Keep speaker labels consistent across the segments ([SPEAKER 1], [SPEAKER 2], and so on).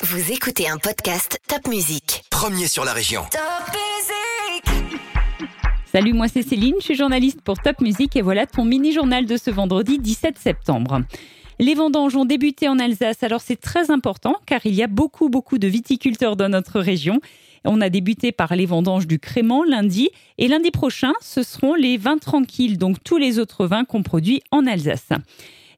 [SPEAKER 1] Vous écoutez un podcast Top Music.
[SPEAKER 2] Premier sur la région.
[SPEAKER 3] Salut, moi c'est Céline, je suis journaliste pour Top Music et voilà ton mini-journal de ce vendredi 17 septembre. Les vendanges ont débuté en Alsace, alors c'est très important car il y a beaucoup beaucoup de viticulteurs dans notre région. On a débuté par les vendanges du Crément lundi et lundi prochain, ce seront les vins tranquilles, donc tous les autres vins qu'on produit en Alsace.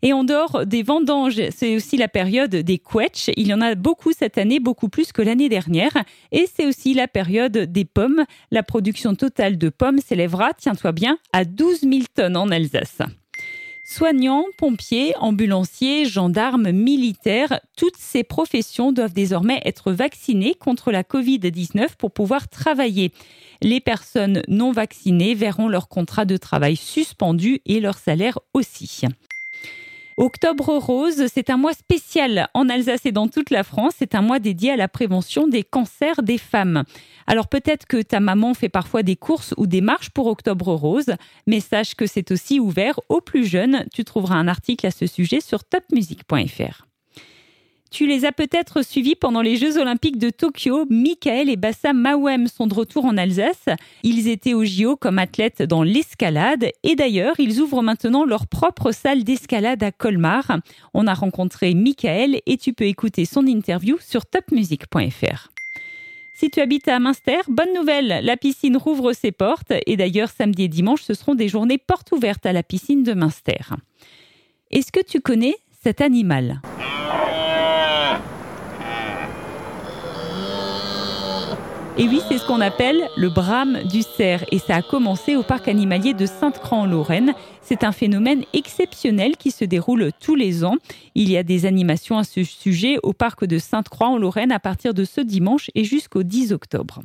[SPEAKER 3] Et en dehors des vendanges, c'est aussi la période des quetchs. Il y en a beaucoup cette année, beaucoup plus que l'année dernière. Et c'est aussi la période des pommes. La production totale de pommes s'élèvera, tiens-toi bien, à 12 000 tonnes en Alsace. Soignants, pompiers, ambulanciers, gendarmes, militaires, toutes ces professions doivent désormais être vaccinées contre la Covid-19 pour pouvoir travailler. Les personnes non vaccinées verront leur contrat de travail suspendu et leur salaire aussi. Octobre rose, c'est un mois spécial en Alsace et dans toute la France. C'est un mois dédié à la prévention des cancers des femmes. Alors peut-être que ta maman fait parfois des courses ou des marches pour Octobre rose, mais sache que c'est aussi ouvert aux plus jeunes. Tu trouveras un article à ce sujet sur topmusic.fr. Tu les as peut-être suivis pendant les Jeux Olympiques de Tokyo. Michael et Bassam Mawem sont de retour en Alsace. Ils étaient au JO comme athlètes dans l'escalade et d'ailleurs, ils ouvrent maintenant leur propre salle d'escalade à Colmar. On a rencontré Michael et tu peux écouter son interview sur topmusic.fr. Si tu habites à Münster, bonne nouvelle, la piscine rouvre ses portes et d'ailleurs samedi et dimanche, ce seront des journées portes ouvertes à la piscine de Münster. Est-ce que tu connais cet animal? Et oui, c'est ce qu'on appelle le brame du cerf. Et ça a commencé au parc animalier de Sainte-Croix en Lorraine. C'est un phénomène exceptionnel qui se déroule tous les ans. Il y a des animations à ce sujet au parc de Sainte-Croix en Lorraine à partir de ce dimanche et jusqu'au 10 octobre.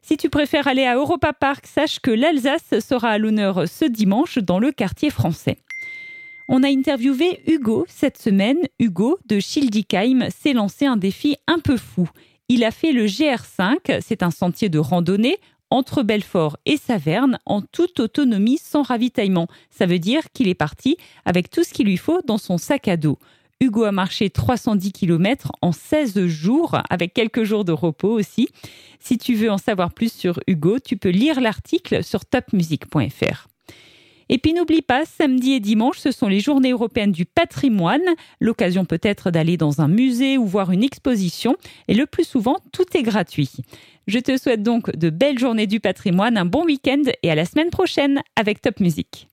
[SPEAKER 3] Si tu préfères aller à Europa Park, sache que l'Alsace sera à l'honneur ce dimanche dans le quartier français. On a interviewé Hugo cette semaine. Hugo de Schildikheim s'est lancé un défi un peu fou. Il a fait le GR5, c'est un sentier de randonnée entre Belfort et Saverne en toute autonomie sans ravitaillement. Ça veut dire qu'il est parti avec tout ce qu'il lui faut dans son sac à dos. Hugo a marché 310 km en 16 jours, avec quelques jours de repos aussi. Si tu veux en savoir plus sur Hugo, tu peux lire l'article sur topmusic.fr. Et puis n'oublie pas, samedi et dimanche, ce sont les journées européennes du patrimoine, l'occasion peut-être d'aller dans un musée ou voir une exposition, et le plus souvent, tout est gratuit. Je te souhaite donc de belles journées du patrimoine, un bon week-end et à la semaine prochaine avec Top Music.